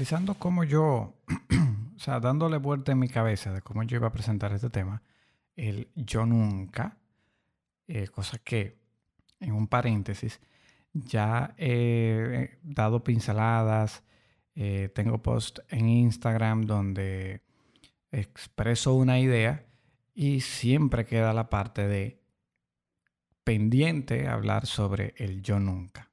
analizando cómo yo, o sea, dándole vuelta en mi cabeza de cómo yo iba a presentar este tema, el yo nunca, eh, cosa que, en un paréntesis, ya he dado pinceladas, eh, tengo post en Instagram donde expreso una idea y siempre queda la parte de pendiente hablar sobre el yo nunca.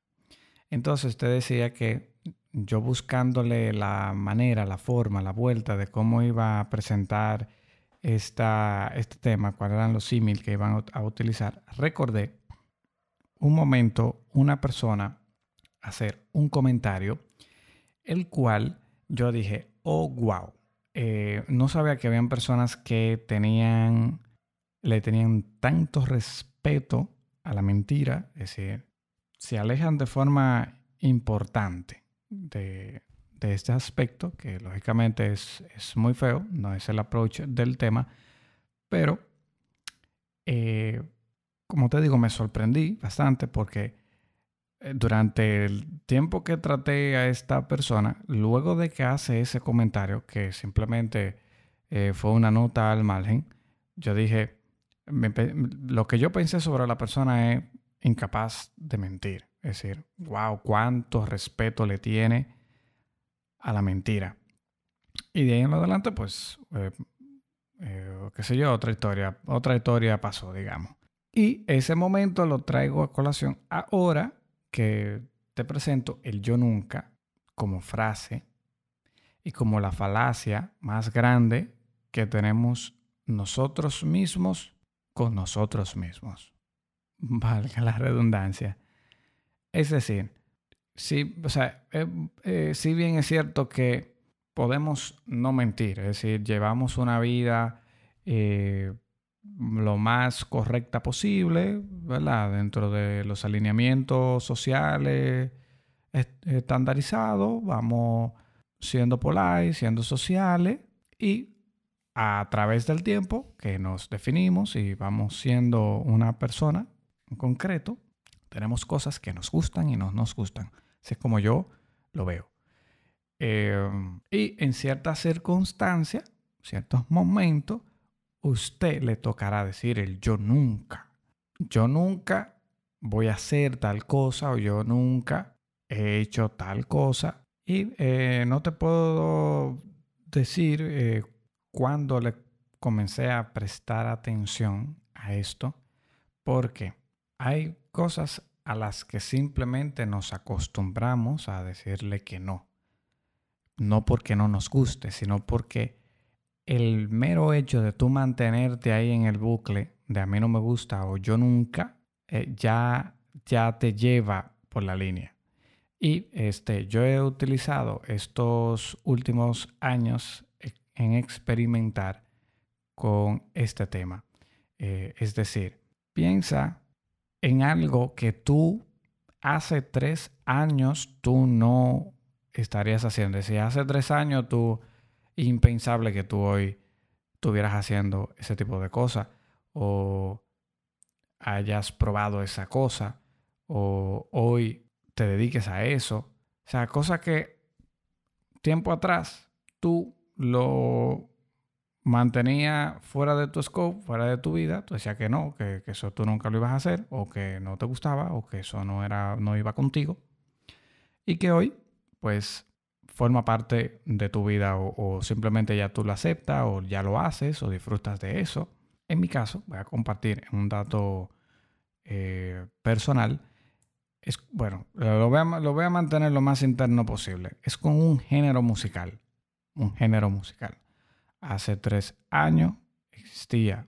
Entonces usted decía que yo buscándole la manera, la forma, la vuelta de cómo iba a presentar esta, este tema, cuáles eran los símiles que iban a utilizar, recordé un momento una persona hacer un comentario, el cual yo dije, oh, wow, eh, no sabía que habían personas que tenían, le tenían tanto respeto a la mentira, es decir, se alejan de forma importante de, este aspecto, que lógicamente es, muy feo, no es el approach del tema, pero eh, como te digo, me sorprendí bastante porque eh, durante el tiempo que traté a esta persona, luego de que hace ese comentario, que simplemente eh, fue una nota al margen, yo dije, lo que yo pensé sobre la persona es incapaz de mentir. Es decir, wow, cuánto respeto le tiene a la mentira. Y de ahí en adelante, pues, eh, qué sé yo, otra historia, otra historia pasó, digamos. Y ese momento lo traigo a colación ahora que te presento el yo nunca como frase y como la falacia más grande que tenemos nosotros mismos con nosotros mismos. Valga la redundancia. Es decir, si, o sea, eh, eh, si bien es cierto que podemos no mentir, es decir, llevamos una vida eh, lo más correcta posible, ¿verdad? Dentro de los alineamientos sociales estandarizados, vamos siendo polite, siendo sociales y a través del tiempo que nos definimos y vamos siendo una persona en concreto, tenemos cosas que nos gustan y no nos gustan. Así es como yo lo veo. Eh, y en ciertas circunstancias, ciertos momentos, usted le tocará decir el yo nunca. Yo nunca voy a hacer tal cosa o yo nunca he hecho tal cosa. Y eh, no te puedo decir eh, cuándo le comencé a prestar atención a esto, porque hay cosas a las que simplemente nos acostumbramos a decirle que no. No porque no nos guste, sino porque el mero hecho de tú mantenerte ahí en el bucle de a mí no me gusta o yo nunca, eh, ya, ya te lleva por la línea. Y este, yo he utilizado estos últimos años e, en experimentar con este tema. Eh, es decir, piensa en algo que tú hace tres años tú no estarías haciendo. Si hace tres años tú impensable que tú hoy estuvieras haciendo ese tipo de cosas o hayas probado esa cosa o hoy te dediques a eso. O sea, cosa que tiempo atrás tú lo mantenía fuera de tu scope, fuera de tu vida, tú decías que no, que, que, eso tú nunca lo ibas a hacer, o que no te gustaba, o que eso no era, no iba contigo. Y que hoy, pues, forma parte de tu vida o, simplemente ya tú lo aceptas o ya lo haces o disfrutas de eso. En mi caso, voy a compartir un dato eh, personal. Es, bueno, lo voy, a, lo voy a mantener lo más interno posible. Es con un género musical. Un género musical. Hace tres años existía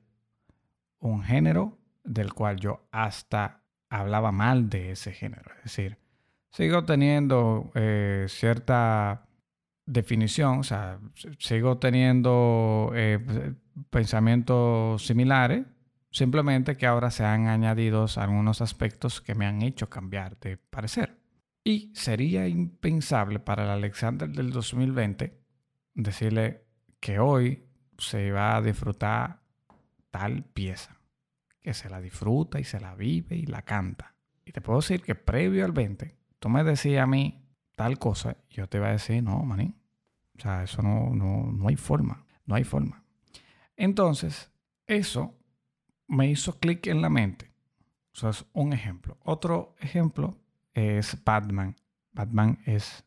un género del cual yo hasta hablaba mal de ese género. Es decir, sigo teniendo eh, cierta definición, o sea, sigo teniendo eh, pensamientos similares, simplemente que ahora se han añadido algunos aspectos que me han hecho cambiar de parecer. Y sería impensable para el Alexander del 2020 decirle que hoy se va a disfrutar tal pieza, que se la disfruta y se la vive y la canta. Y te puedo decir que previo al 20, tú me decías a mí tal cosa, yo te iba a decir, no, manín, O sea, eso no, no, no hay forma. No hay forma. Entonces, eso me hizo clic en la mente. Eso es un ejemplo. Otro ejemplo es Batman. Batman es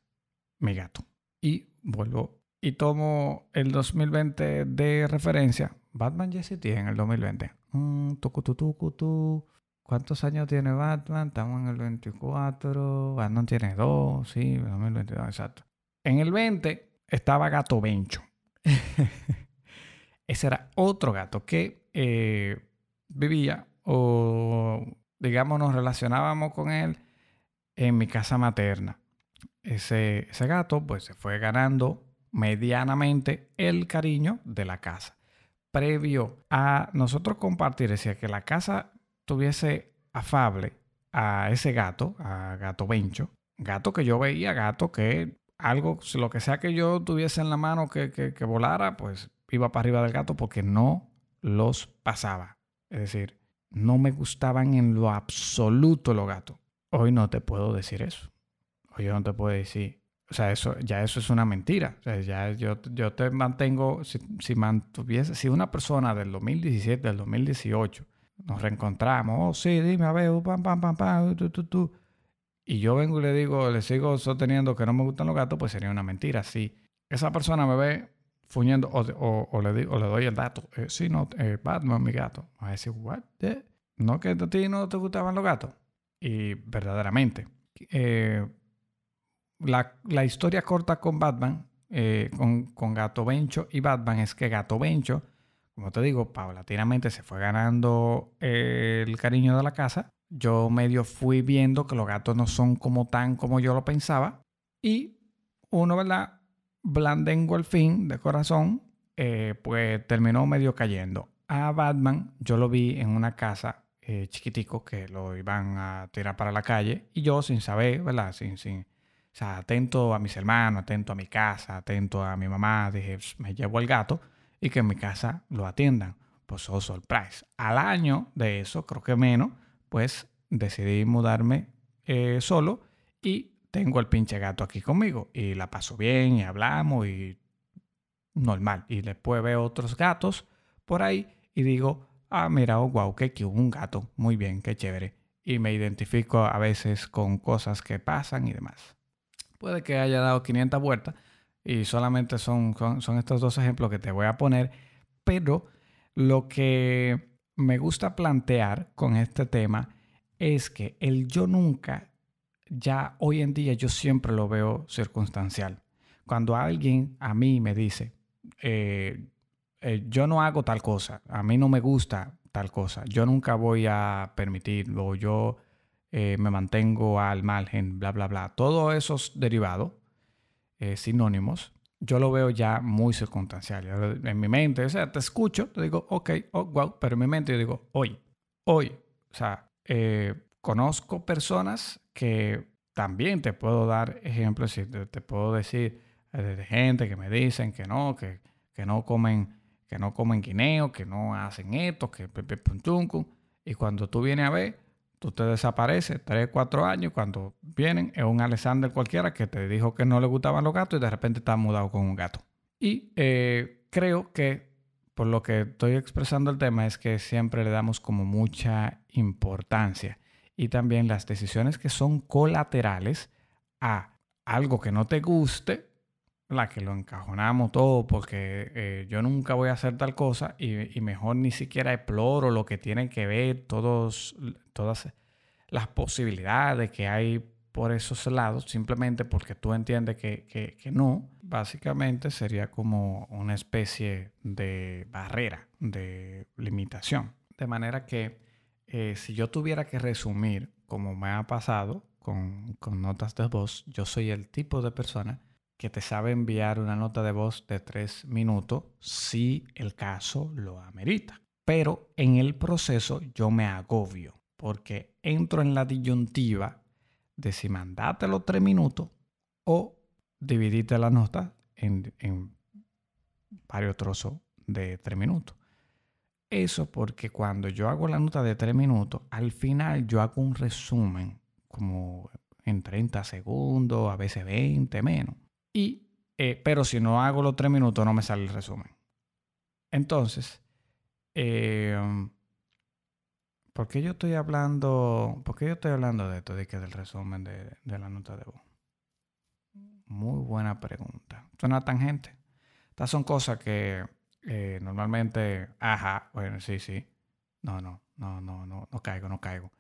mi gato. Y vuelvo y tomo el 2020 de referencia. Batman ya existía en el 2020. Mm, ¿Cuántos años tiene Batman? Estamos en el 24. Batman tiene 2, sí, 2022, exacto. En el 20 estaba Gato Bencho. Ese era otro gato que eh, vivía o, digamos, nos relacionábamos con él en mi casa materna. Ese, ese gato, pues, se fue ganando medianamente el cariño de la casa. Previo a nosotros compartir, decía que la casa tuviese afable a ese gato, a gato Bencho, gato que yo veía, gato que algo, lo que sea que yo tuviese en la mano que, que, volara, pues iba para arriba del gato porque no los pasaba. Es decir, no me gustaban en lo absoluto los gatos. Hoy no te puedo decir eso. Hoy yo no te puedo decir. O sea, eso, ya eso es una mentira. O sea, ya yo, yo te mantengo, si, si mantuviese, si una persona del 2017, del 2018, nos reencontramos, oh, sí, dime, a ver, pam, pam, pam, pam, tú, tú, tú y yo vengo y le digo, le sigo sosteniendo que no me gustan los gatos, pues sería una mentira. Si esa persona me ve fuñendo o, le, le doy el dato, eh, sí, no, eh, Batman, mi gato, va a decir, ¿what? ¿No que a ti no te gustaban los gatos? Y verdaderamente, eh, la, historia corta con Batman, con, con Gato Bencho y Batman, es que Gato Bencho, como te digo, paulatinamente se fue ganando el cariño de la casa yo medio fui viendo que los gatos no son como tan como yo lo pensaba. Y uno, ¿verdad? Blandengo al fin, de corazón, eh, pues terminó medio cayendo. A Batman yo lo vi en una casa eh, chiquitico que lo iban a tirar para la calle y yo sin saber, ¿verdad? Sin, sin, o sea, atento a mis hermanos, atento a mi casa, atento a mi mamá, dije, me llevo el gato y que en mi casa lo atiendan. Pues oh, surprise. Al año de eso, creo que menos, pues decidí mudarme eh, solo y tengo el pinche gato aquí conmigo y la paso bien y hablamos y normal. Y después veo otros gatos por ahí y digo, ah, mira, oh, wow, qué cute, un gato, muy bien, qué chévere. Y me identifico a veces con cosas que pasan y demás. Puede que haya dado 500 vueltas y solamente son, son, estos dos ejemplos que te voy a poner, pero lo que me gusta plantear con este tema es que el yo nunca, ya hoy en día yo siempre lo veo circunstancial. Cuando alguien a mí me dice, eh, eh, yo no hago tal cosa, a mí no me gusta tal cosa, yo nunca voy a permitirlo, yo eh, me mantengo al margen, bla, bla, bla. Todos esos derivados, sinónimos, yo lo veo ya muy circunstancial. En mi mente, o sea, te escucho, te digo, ok, oh, wow, pero en mi mente yo digo, hoy, hoy, o sea, eh, conozco personas que también te puedo dar ejemplos y te, puedo decir eh, de gente que me dicen que no, que, que no comen que no comen guineo, que no hacen esto, que y cuando tú vienes a ver, te desapareces tres, cuatro años. Cuando vienen, es un Alexander cualquiera que te dijo que no le gustaban los gatos y de repente está mudado con un gato. Y eh, creo que por lo que estoy expresando el tema es que siempre le damos como mucha importancia. Y también las decisiones que son colaterales a algo que no te guste, la que lo encajonamos todo porque eh, yo nunca voy a hacer tal cosa y, mejor ni siquiera exploro lo que tiene que ver todos, todas las posibilidades que hay por esos lados, simplemente porque tú entiendes que, que, no, básicamente sería como una especie de barrera, de limitación. De manera que eh, si yo tuviera que resumir, como me ha pasado con, con notas de voz, yo soy el tipo de persona que te sabe enviar una nota de voz de tres minutos si el caso lo amerita. Pero en el proceso yo me agobio porque entro en la disyuntiva de si mandarte los tres minutos o dividirte la nota en, en varios trozos de tres minutos. Eso porque cuando yo hago la nota de tres minutos, al final yo hago un resumen como en 30 segundos, a veces 20 menos. Y Eh, pero si no hago los tres minutos, no me sale el resumen. Entonces, eh, ¿por qué yo estoy hablando, por qué yo estoy hablando de esto, de que del resumen de, la nota de voz? Muy buena pregunta. Es una tangente. Estas son cosas que eh, normalmente, ajá, bueno, sí, sí. No, no, no, no, no, no caigo, no caigo.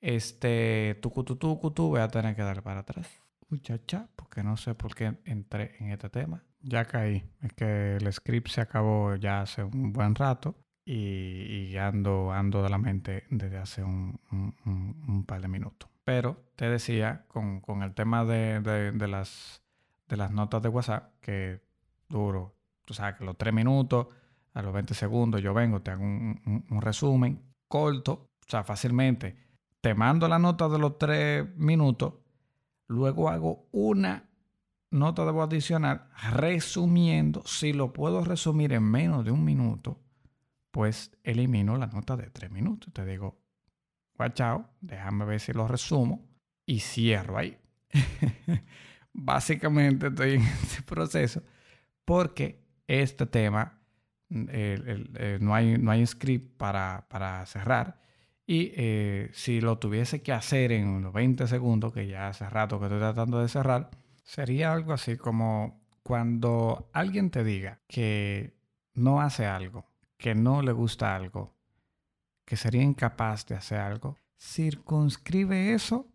Este, tu tu tu voy a tener que dar para atrás. Muchacha, porque no sé por qué entré en este tema. Ya caí. Es que el script se acabó ya hace un buen rato y, ando, ando de la mente desde hace un, un, par de minutos. Pero te decía, con, con el tema de, de, de, las, de las notas de WhatsApp, que duro, tú sabes que los tres minutos, a los 20 segundos yo vengo, te hago un, un resumen corto, o sea, fácilmente. Te mando la nota de los tres minutos, luego hago una nota de voz adicional resumiendo. Si lo puedo resumir en menos de un minuto, pues elimino la nota de tres minutos. Te digo, chao, déjame ver si lo resumo y cierro ahí. Básicamente estoy en ese proceso porque este tema no, hay, no hay script para, para cerrar. Y eh, si lo tuviese que hacer en los 20 segundos, que ya hace rato que estoy tratando de cerrar, sería algo así como cuando alguien te diga que no hace algo, que no le gusta algo, que sería incapaz de hacer algo, circunscribe eso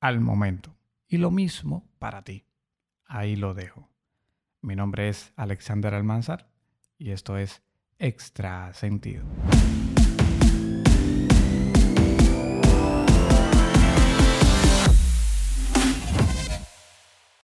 al momento. Y lo mismo para ti. Ahí lo dejo. Mi nombre es Alexander Almanzar y esto es Extra Sentido.